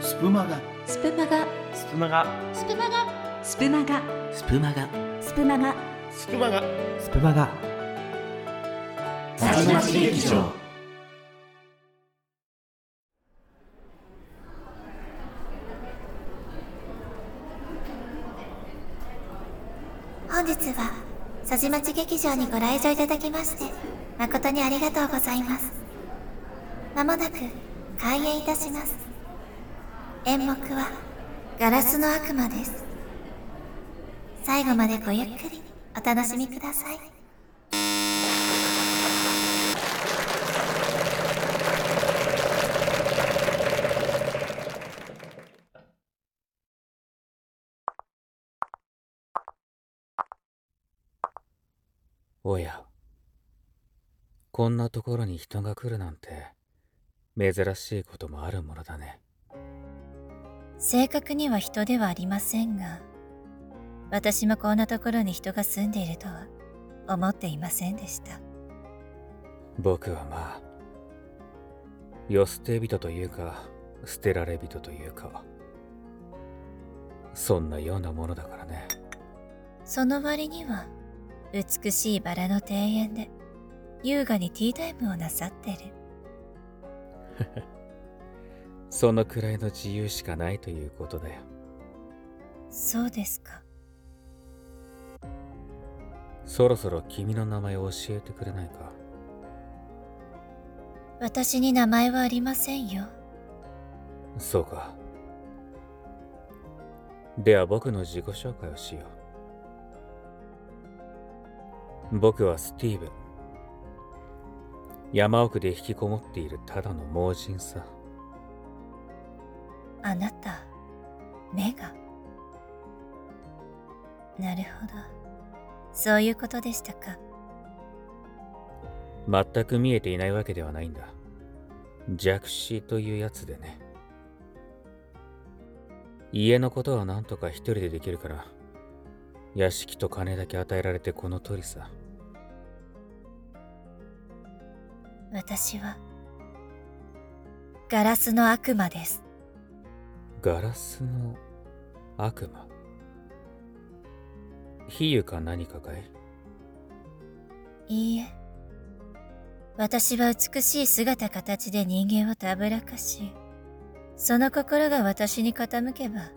スプマガ。スプマガ。スプマガ。スプマガ。スプマガ。スプマガ。スプマガ。スプマガ。スプマガ。さちまち劇場本日は佐治町劇場にご来場いただきまして誠にありがとうございます。まもなく開演いたします演目はガラスの悪魔です。最後までごゆっくりお楽しみください。おや。こんなところに人が来るなんて珍しいこともあるものだね。正確には人ではありませんが私もこんなところに人が住んでいるとは思っていませんでした。僕はまあ世捨て人というか捨てられ人というかそんなようなものだからね。その割には美しいバラの庭園で優雅にティータイムをなさってる そのくらいの自由しかないということだよ。そうですか。そろそろ君の名前を教えてくれないか？私に名前はありませんよ。そうか。では僕の自己紹介をしよう。僕はスティーブン。山奥で引きこもっているただの盲人さあなた目が。なるほど。そういうことでしたか。全く見えていないわけではないんだ。弱視というやつでね。家のことはなんとか一人でできるから屋敷と金だけ与えられてこの通りさ。私はガラスの悪魔ですガラスの悪魔。比喩か何かかい？いいえ。私は美しい姿形で人間をたぶらかしその心が私に傾けば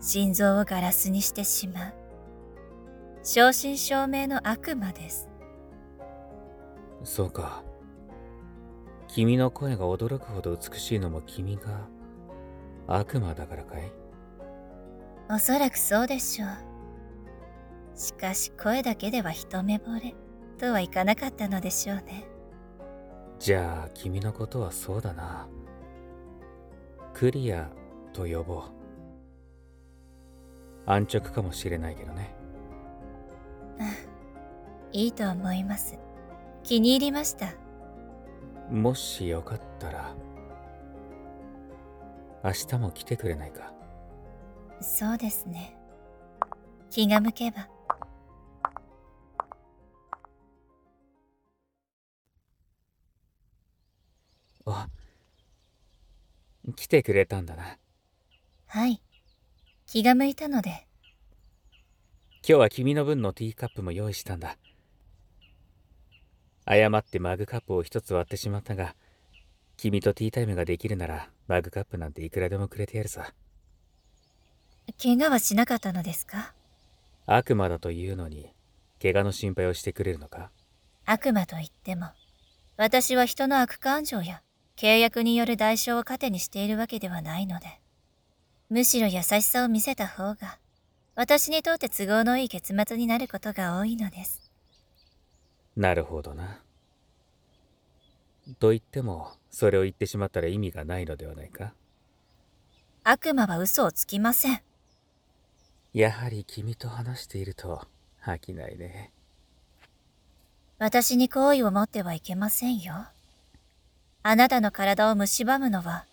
心臓をガラスにしてしまう。正真正銘の悪魔です。そうか。君の声が驚くほど美しいのも君が悪魔だからかい？おそらくそうでしょう。しかし声だけでは一目惚れとはいかなかったのでしょうね。じゃあ君のことはそうだな。クリアと呼ぼう。安直かもしれないけどね。いいと思います。気に入りました。もしよかったら明日も来てくれないか？そうですね。気が向けば。あ来てくれたんだな。はい。気が向いたので。今日は君の分のティーカップも用意したんだ。誤ってマグカップを一つ割ってしまったが君とティータイムができるならマグカップなんていくらでもくれてやるさ。怪我はしなかったのですか？悪魔だというのに怪我の心配をしてくれるのか？悪魔と言っても私は人の悪感情や契約による代償を糧にしているわけではないのでむしろ優しさを見せた方が私にとって都合のいい結末になることが多いのです。なるほどなと言ってもそれを言ってしまったら意味がないのではないか。悪魔は嘘をつきません。やはり君と話していると飽きないね。私に好意を持ってはいけませんよ。あなたの体を蝕むのは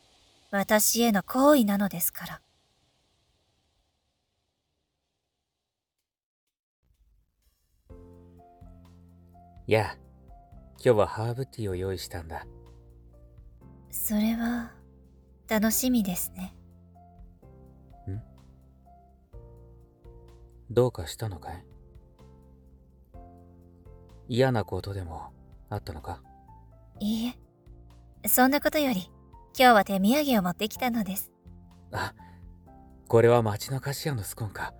私への好意なのですから。やあ今日はハーブティーを用意したんだ。それは楽しみですね。ん？どうかしたのかい？嫌なことでもあったのか？いいえ。そんなことより今日は手土産を持ってきたのです。あこれは町の菓子屋のスコーンか。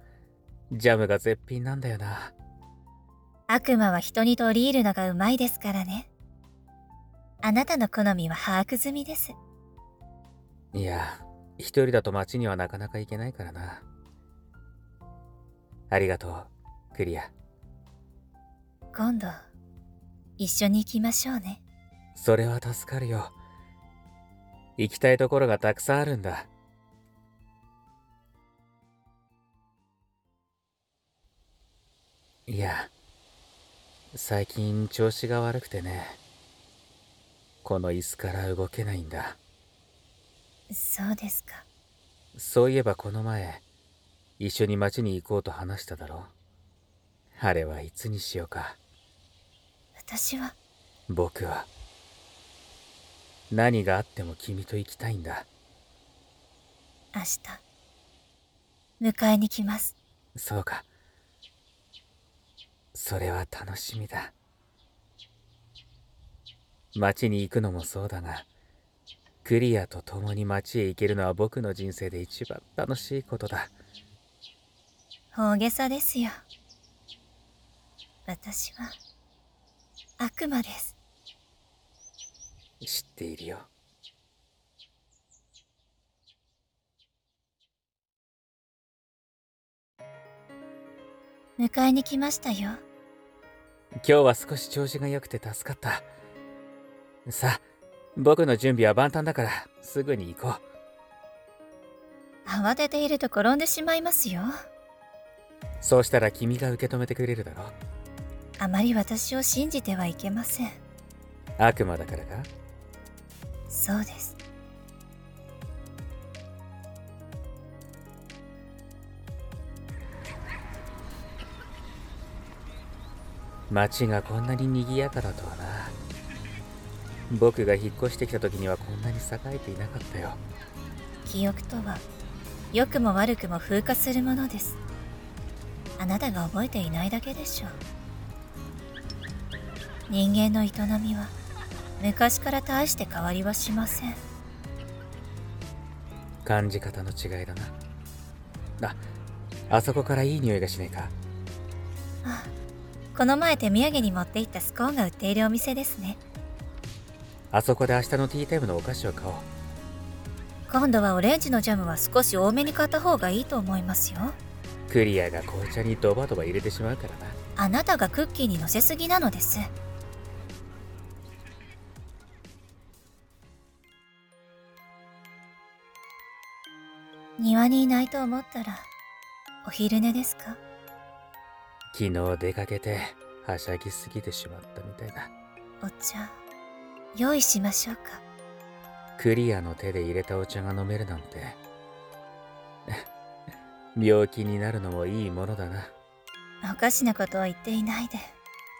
ジャムが絶品なんだよな。悪魔は人に取り入るのがうまいですからね。あなたの好みは把握済みです。いや、一人だと町にはなかなか行けないからな。ありがとう、クリア。今度、一緒に行きましょうね。それは助かるよ。行きたいところがたくさんあるんだ。いや、最近調子が悪くてね。この椅子から動けないんだ。そうですか。そういえばこの前、一緒に町に行こうと話しただろあれはいつにしようか。私は、僕は、何があっても君と行きたいんだ。明日、迎えに来ます。そうか。それは楽しみだ。町に行くのもそうだが、クリアと共に町へ行けるのは僕の人生で一番楽しいことだ。大げさですよ。私は、悪魔です。知っているよ。迎えに来ましたよ。今日は少し調子が良くて助かった。さあ、僕の準備は万端だから、すぐに行こう。慌てていると転んでしまいますよ。そうしたら君が受け止めてくれるだろう。あまり私を信じてはいけません。悪魔だからか？そうです。街がこんなに賑やかだとはな僕が引っ越してきた時にはこんなに栄えていなかったよ記憶とは、良くも悪くも風化するものです。あなたが覚えていないだけでしょう。人間の営みは、昔から大して変わりはしません。感じ方の違いだなああそこからいい匂いがしねえか？あこの前手土産に持って行ったスコーンが売っているお店ですね。あそこで明日のティータイムのお菓子を買おう今度はオレンジのジャムは少し多めに買った方がいいと思いますよ。クリアが紅茶にドバドバ入れてしまうからなあなたがクッキーに乗せすぎなのです。庭にいないと思ったら、お昼寝ですか？昨日出かけてはしゃぎすぎてしまったみたいだお茶、用意しましょうか。クリアの手で入れたお茶が飲めるなんて 病気になるのもいいものだなおかしなことを言っていないで、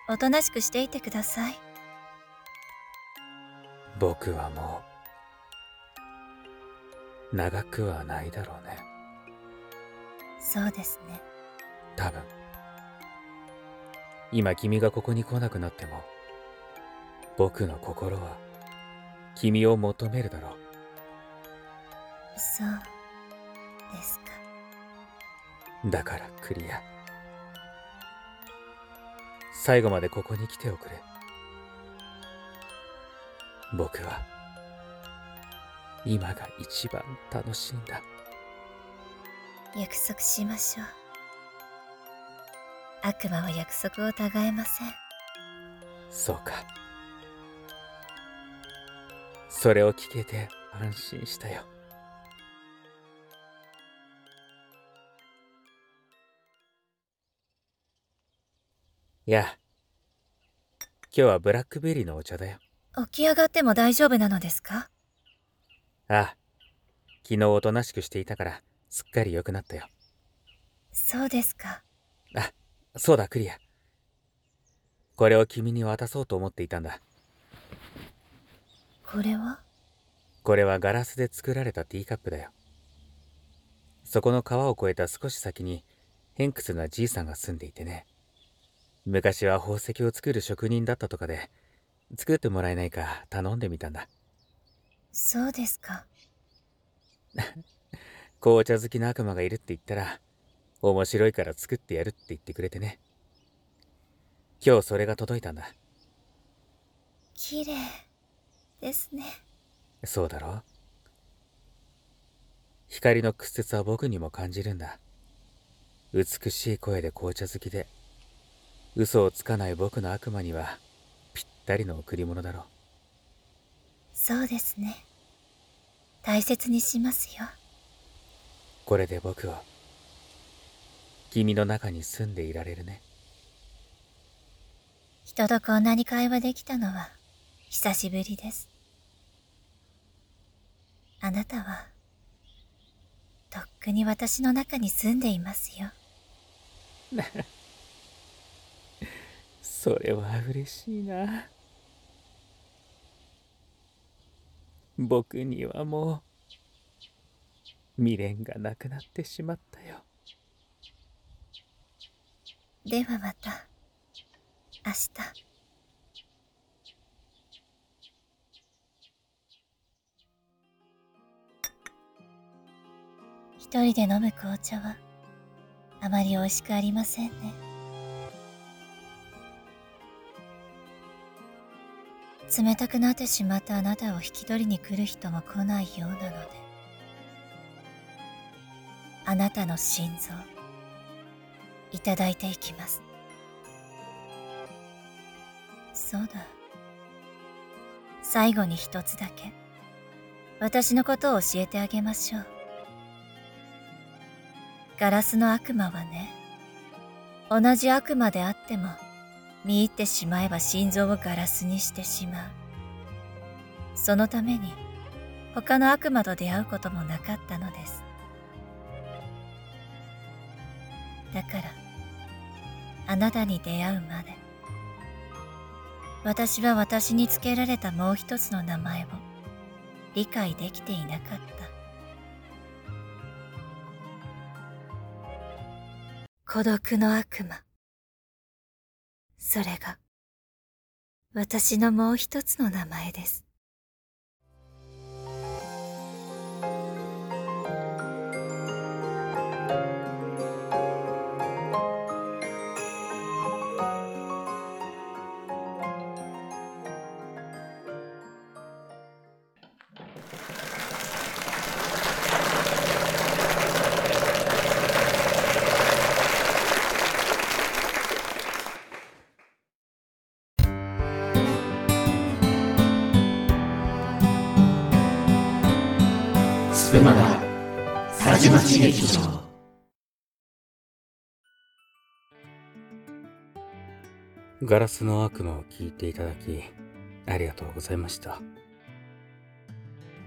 おとなしくしていてください。僕はもう長くはないだろうねそうですね。多分今君がここに来なくなっても僕の心は君を求めるだろうそうですか。だからクリア最後までここに来ておくれ僕は今が一番楽しいんだ約束しましょう。悪魔は約束を違えません。そうか。それを聞けて安心したよ。いや今日はブラックベリーのお茶だよ。起き上がっても大丈夫なのですか？ああ昨日おとなしくしていたからすっかり良くなったよ。そうですか。あそうだクリア。これを君に渡そうと思っていたんだ。これは？これはガラスで作られたティーカップだよ。そこの川を越えた少し先に偏屈なじいさんが住んでいてね。昔は宝石を作る職人だったとかで作ってもらえないか頼んでみたんだ。そうですか。紅茶好きな悪魔がいるって言ったら面白いから作ってやるって言ってくれてね今日それが届いたんだ綺麗ですね。そうだろ光の屈折は僕にも感じるんだ美しい声で紅茶好きで嘘をつかない僕の悪魔にはぴったりの贈り物だろうそうですね。大切にしますよ。これで僕を君の中に住んでいられるね人とこんなに会話できたのは久しぶりです。あなたは、とっくに私の中に住んでいますよ。それは嬉しいな僕にはもう未練がなくなってしまったよではまた、明日。一人で飲む紅茶は、あまり美味しくありませんね。冷たくなってしまったあなたを引き取りに来る人も来ないようなので、あなたの心臓、いただいていきます。そうだ。最後に一つだけ、私のことを教えてあげましょう。ガラスの悪魔はね、同じ悪魔であっても、見入ってしまえば心臓をガラスにしてしまう。そのために、他の悪魔と出会うこともなかったのです。だから、あなたに出会うまで、私は私につけられたもう一つの名前を理解できていなかった。孤独の悪魔。それが、私のもう一つの名前です。ガさじまち劇場ガラスの悪魔を聞いていただきありがとうございました、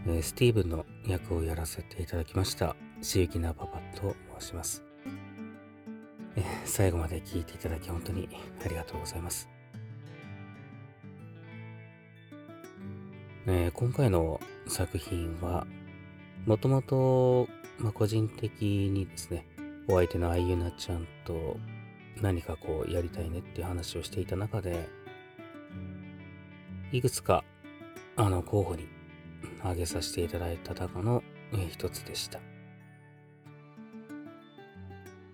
えースティーブンの役をやらせていただきましたしゆきなパパと申します、えー最後まで聞いていただき本当にありがとうございます、えー今回の作品はもともと、まあ、個人的にですねお相手のあゆなちゃんと何かこうやりたいねっていう話をしていた中でいくつかあの候補に挙げさせていただいた中の一つでした。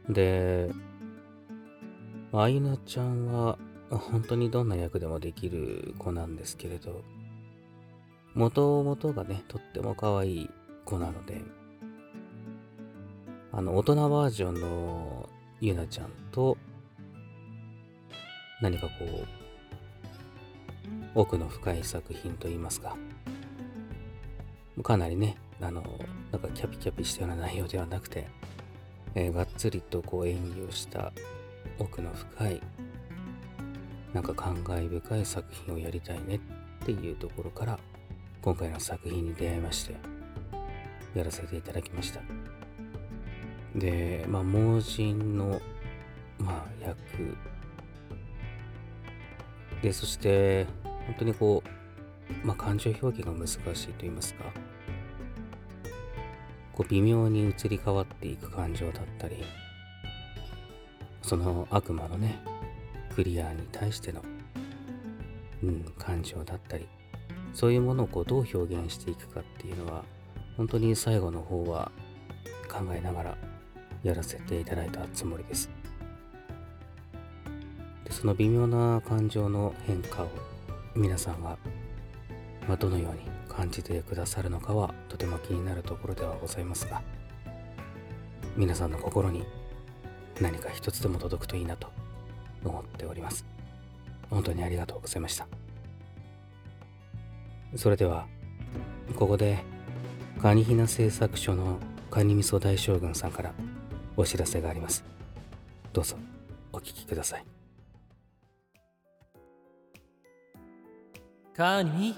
であゆなちゃんは本当にどんな役でもできる子なんですけれど元々がねとっても可愛い子なのであの大人バージョンのゆなちゃんと何かこう奥の深い作品といいますかかなりねあのなんかキャピキャピしたような内容ではなくて、えーがっつりとこう演技をした奥の深いなんか感慨深い作品をやりたいねっていうところから今回の作品に出会いましてやらせていただきました。でまあ盲人のまあ役。でそして本当にこう、まあ、感情表現が難しいと言いますかこう微妙に移り変わっていく感情だったりその悪魔のねクリアに対しての、うん、感情だったりそういうものをこうどう表現していくかっていうのは本当に最後の方は考えながらやらせていただいたつもりです。でその微妙な感情の変化を皆さんが、まあ、どのように感じてくださるのかはとても気になるところではございますが皆さんの心に何か一つでも届くといいなと思っております。本当にありがとうございました。それではここでカニヒナ製作所のカニ味噌大将軍さんからお知らせがあります。どうぞお聞きください。カニ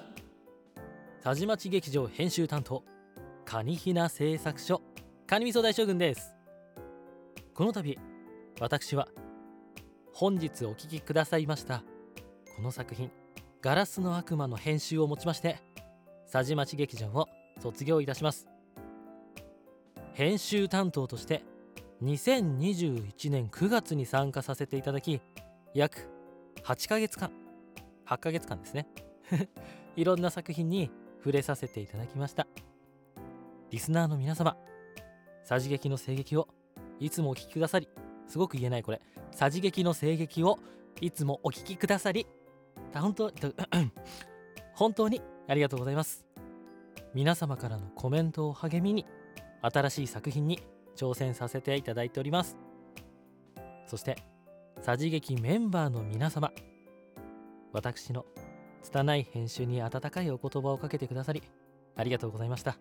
田島町劇場編集担当カニヒナ製作所カニ味噌大将軍です。この度私は本日お聴きくださいましたこの作品「ガラスの悪魔」の編集をもちまして佐治町劇場を卒業いたします。編集担当として2021年9月に参加させていただき約8ヶ月間8ヶ月間ですね。いろんな作品に触れさせていただきました。リスナーの皆様さじ劇の声劇をいつもお聴きくださりすごく言えないこれ。さじ劇の声劇をいつもお聴きくださり本当 本当にありがとうございます。皆様からのコメントを励みに新しい作品に挑戦させていただいております。そしてさじ劇メンバーの皆様私の拙い編集に温かいお言葉をかけてくださりありがとうございました。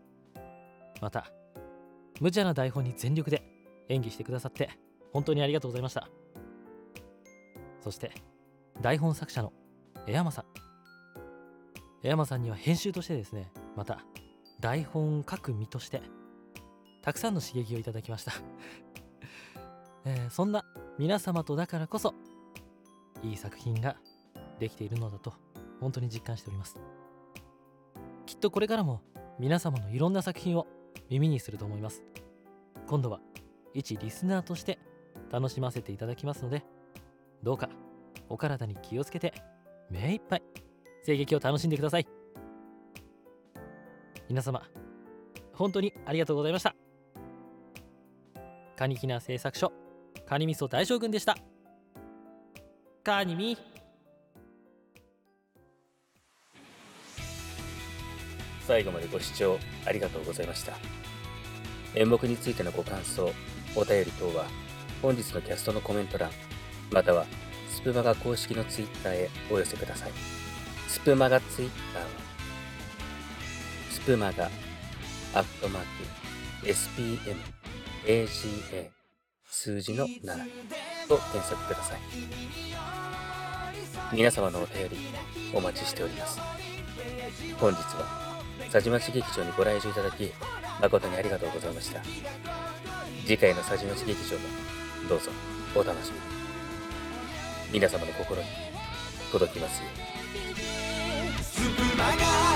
また無茶な台本に全力で演技してくださって本当にありがとうございました。そして台本作者の江山さん。江山さんには編集としてですねまた台本書く身としてたくさんの刺激をいただきました。えー、そんな皆様とだからこそいい作品ができているのだと本当に実感しております。きっとこれからも皆様のいろんな作品を耳にすると思います。今度は一リスナーとして楽しませていただきますのでどうかお体に気をつけて目いっぱい声劇を楽しんでください。皆様本当にありがとうございました。カニキナ製作所カニ味噌大将軍でした。カニミ最後までご視聴ありがとうございました。演目についてのご感想お便り等は本日のキャストのコメント欄またはスプマガ公式のツイッターへお寄せください。スプマガツイッターはスプマガアットマーク SPMAGA 数字の7と検索ください。皆様のお便りお待ちしております。本日は佐治町劇場にご来場いただき誠にありがとうございました。次回の佐治町劇場もどうぞお楽しみに。皆様の心に届きますように。